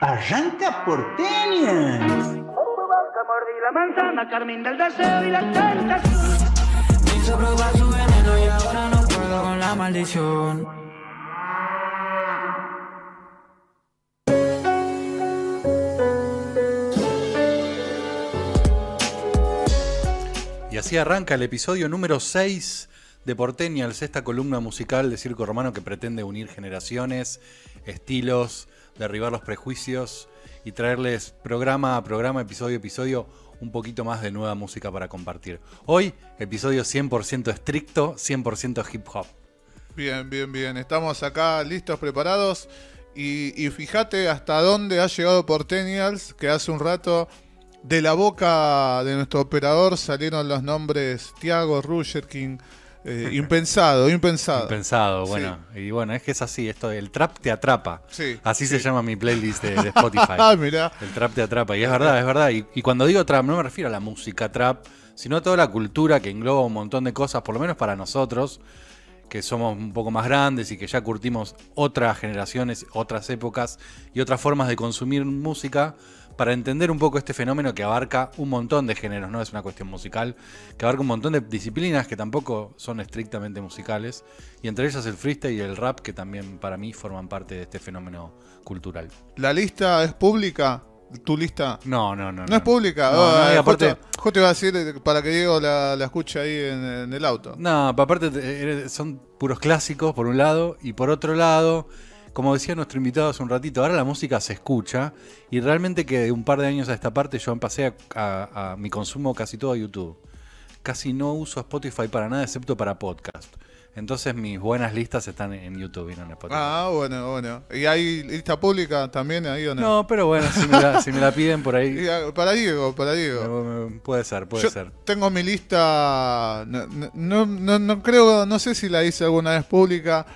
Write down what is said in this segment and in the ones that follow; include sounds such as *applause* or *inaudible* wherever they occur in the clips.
arranca Porteñas. Mordí la manzana, Carmín del deseo y la tentación. Quiso probar su veneno y ahora no puedo con la maldición. Y así arranca el episodio número 6 de Porteñals, esta columna musical de Circo Romano que pretende unir generaciones, estilos, derribar los prejuicios y traerles programa a programa, episodio a episodio, un poquito más de nueva música para compartir. Hoy, episodio 100% estricto, 100% hip hop. Bien, bien, bien. Estamos acá listos, preparados. Y, y fíjate hasta dónde ha llegado Portenials, que hace un rato de la boca de nuestro operador salieron los nombres Tiago, Ruger King. Eh, impensado, impensado. Pensado, bueno. Y bueno, es que es así, esto, el trap te atrapa. Sí, Así sí. se llama mi playlist de, de *laughs* Spotify. Ah, mirá. El trap te atrapa, y es verdad, es verdad. Y, y cuando digo trap, no me refiero a la música trap, sino a toda la cultura que engloba un montón de cosas, por lo menos para nosotros, que somos un poco más grandes y que ya curtimos otras generaciones, otras épocas y otras formas de consumir música, para entender un poco este fenómeno que abarca un montón de géneros, no es una cuestión musical, que abarca un montón de disciplinas que tampoco son estrictamente musicales, y entre ellas el freestyle y el rap, que también para mí forman parte de este fenómeno cultural. ¿La lista es pública? ¿Tu lista? No, no, no. No, es pública. No, no, Ah, y aparte- justo, justo iba a decir eh, para que Diego la, la escuche ahí en, en el auto. No, pa- aparte eh, son puros clásicos por un lado y por otro lado, como decía nuestro invitado hace un ratito, ahora la música se escucha y realmente que de un par de años a esta parte yo pasé a, a- a mi consumo casi todo a YouTube. Casi no uso Spotify para nada excepto para podcast. Entonces mis buenas listas están en YouTube y no en Spotify. Ah, bueno, bueno. ¿Y hay lista pública también ahí o no? no, pero bueno, si me la, si me la piden por ahí, *laughs* ah, Para Diego, para Diego. puede ser, puede Yo ser. tengo mi lista, no, no, no, no creo, no sé si la hice alguna vez pública,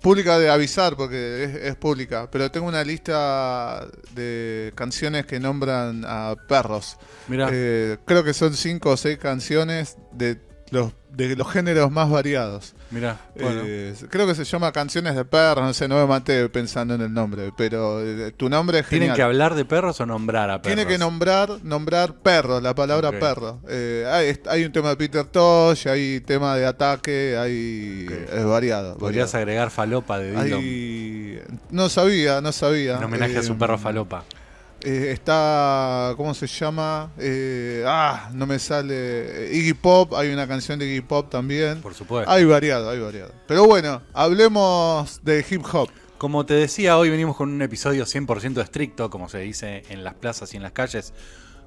pública de avisar porque es, es pública, pero tengo una lista de canciones que nombran a perros. Mirá. Eh, creo que son cinco o seis canciones de los, de los géneros más variados. Mirá, bueno. Eh, creo que se llama Canciones de Perros, no sé, no me maté pensando en el nombre, pero eh, tu nombre es ¿Tienen genial. que hablar de perros o nombrar a perros? Tiene que nombrar, nombrar perro, la palabra perro. Eh, hay, hay un tema de Peter Tosh, hay tema de ataque, hay es variado. Podrías variado. agregar falopa de Dillon Hay- no sabía, no sabía. en homenaje a su Eh, perro falopa. Eh, está, ¿cómo se llama? Eh, ah, no me sale. Iggy Pop, hay una canción de Iggy Pop también. Por supuesto. Hay variado, hay variado. Pero bueno, hablemos de hip hop. Como te decía, hoy venimos con un episodio 100% estricto, como se dice en las plazas y en las calles,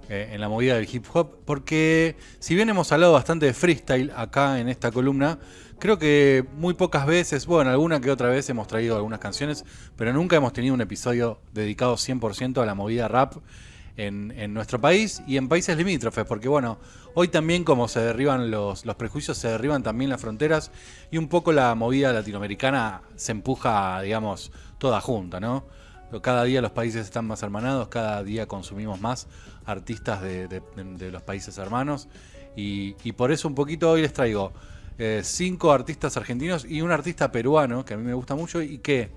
eh, en la movida del hip hop, porque si bien hemos hablado bastante de freestyle acá en esta columna, creo que muy pocas veces, bueno, alguna que otra vez hemos traído algunas canciones, pero nunca hemos tenido un episodio dedicado 100% a la movida rap. En, nuestro país y en países limítrofes, porque bueno, hoy también como se derriban los, los prejuicios, se derriban también las fronteras y un poco la movida latinoamericana se empuja, digamos, toda junta, ¿no? Cada día los países están más hermanados, cada día consumimos más artistas de, los países hermanos y, y por eso un poquito hoy les traigo eh, cinco artistas argentinos y un artista peruano que a mí me gusta mucho y que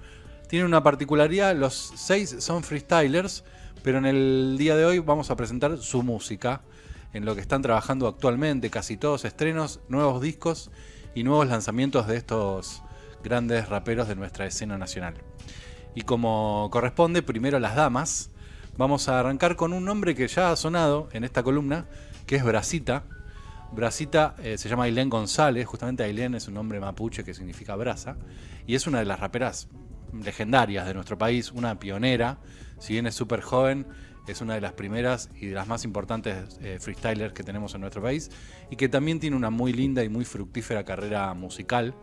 tiene una particularidad, los seis son freestylers, pero en el día de hoy vamos a presentar su música, en lo que están trabajando actualmente, casi todos estrenos, nuevos discos y nuevos lanzamientos de estos grandes raperos de nuestra escena nacional. Y como corresponde, primero las damas, vamos a arrancar con un nombre que ya ha sonado en esta columna, que es Brasita. Brasita eh, se llama Ailén González, justamente Ailén es un nombre mapuche que significa brasa, y es una de las raperas legendarias de nuestro país, una pionera, si bien es súper joven, es una de las primeras y de las más importantes eh, freestylers que tenemos en nuestro país, y que también tiene una muy linda y muy fructífera carrera musical.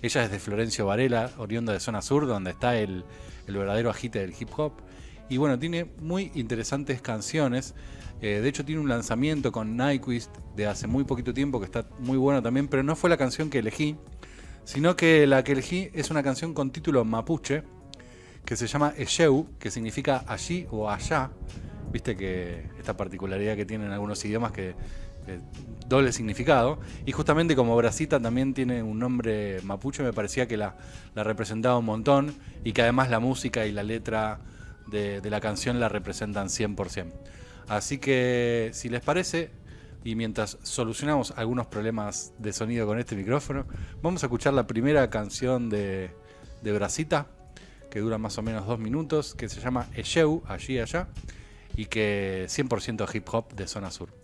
Ella es de Florencio Varela, oriunda de Zona Sur, donde está el, el verdadero agite del hip hop. Y bueno, tiene muy interesantes canciones. Eh, de hecho, tiene un lanzamiento con Nyquist de hace muy poquito tiempo que está muy bueno también, pero no fue la canción que elegí, sino que la que elegí es una canción con título mapuche que se llama Esheu, que significa allí o allá. Viste que esta particularidad que tienen algunos idiomas que eh, doble significado. Y justamente como Brasita también tiene un nombre mapuche, me parecía que la, la representaba un montón y que además la música y la letra de, la canción la representan 100%. Así que, si les parece, y mientras solucionamos algunos problemas de sonido con este micrófono, vamos a escuchar la primera canción de, de Brasita, que dura más o menos dos minutos, que se llama Esheu, allí allá, y que 100% hip hop de zona sur.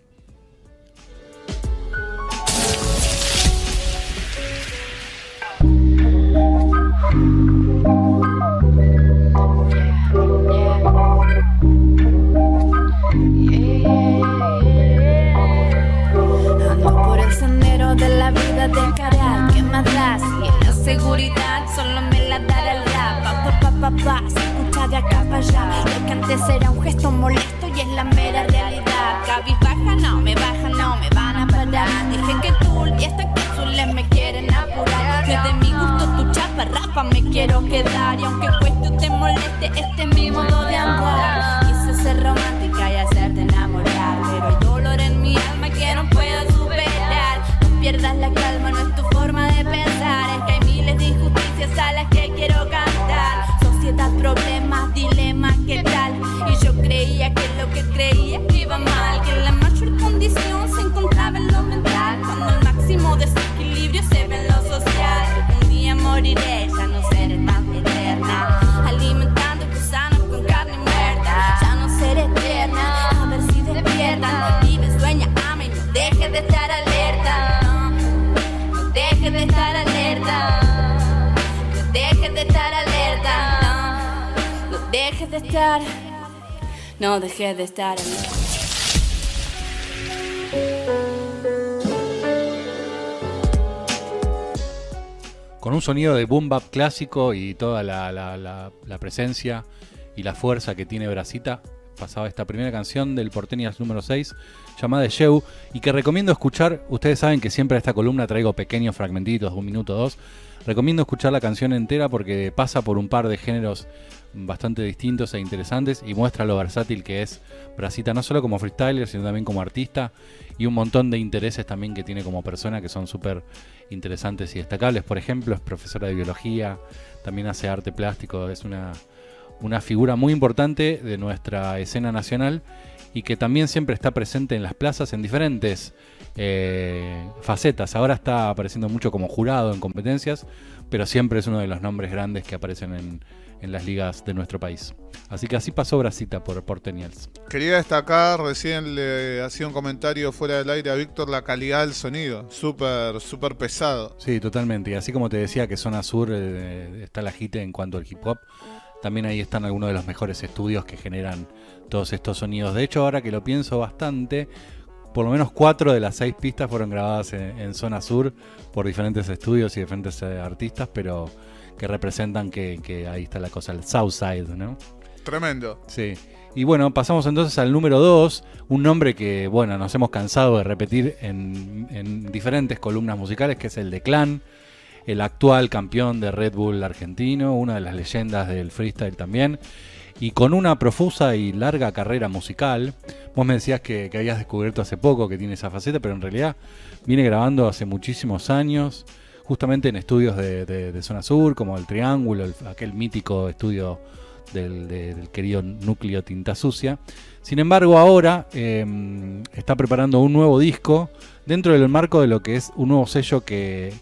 Ando por el sendero de la vida de caral ¿Qué más da? Si la seguridad solo me la dará el rap Pa, pa, pa, se escucha de acá para allá. Lo que antes era un gesto molesto y es la mera realidad. Cabizbaja, no me baja, no me van a parar. Dije que cool y hasta que me quieren apurar. Que de mi gusto tu chapa rapa me quiero quedar. Y aunque cueste te moleste, este es mi modo de estar No dejes de estar Con un sonido de boom bap clásico y toda la, la- presencia y la fuerza que tiene Brasita, pasaba esta primera canción del Porteñas número 6, llamada Show, y que recomiendo escuchar. Ustedes saben que siempre a esta columna traigo pequeños fragmentitos, un minuto dos. Recomiendo escuchar la canción entera porque pasa por un par de géneros bastante distintos e interesantes y muestra lo versátil que es Brasita, no solo como freestyler, sino también como artista y un montón de intereses también que tiene como persona que son súper interesantes y destacables. Por ejemplo, es profesora de biología, también hace arte plástico, es una, una figura muy importante de nuestra escena nacional y que también siempre está presente en las plazas en diferentes eh, facetas. Ahora está apareciendo mucho como jurado en competencias, pero siempre es uno de los nombres grandes que aparecen en, en las ligas de nuestro país. Así que así pasó Brasita por Porteñals. Quería destacar, recién le hacía un comentario fuera del aire a Víctor, la calidad del sonido. Súper, súper pesado. Sí, totalmente. Y así como te decía que Zona Sur eh, está la hit en cuanto al hip hop, también ahí están algunos de los mejores estudios que generan todos estos sonidos. De hecho, ahora que lo pienso bastante, por lo menos cuatro de las seis pistas fueron grabadas en, en Zona Sur por diferentes estudios y diferentes eh, artistas, pero que representan que, que ahí está la cosa, el Southside, ¿no? Tremendo. Sí. Y bueno, pasamos entonces al número 2, un nombre que, bueno, nos hemos cansado de repetir en, en diferentes columnas musicales, que es el de Clan, el actual campeón de Red Bull argentino, una de las leyendas del freestyle también, y con una profusa y larga carrera musical. Vos me decías que, que habías descubierto hace poco que tiene esa faceta, pero en realidad viene grabando hace muchísimos años, justamente en estudios de, Zona Sur, como el Triángulo, el- aquel mítico estudio del, de- del querido núcleo Tinta Sucia. Sin embargo, ahora eh, está preparando un nuevo disco dentro del marco de lo que es un nuevo sello que,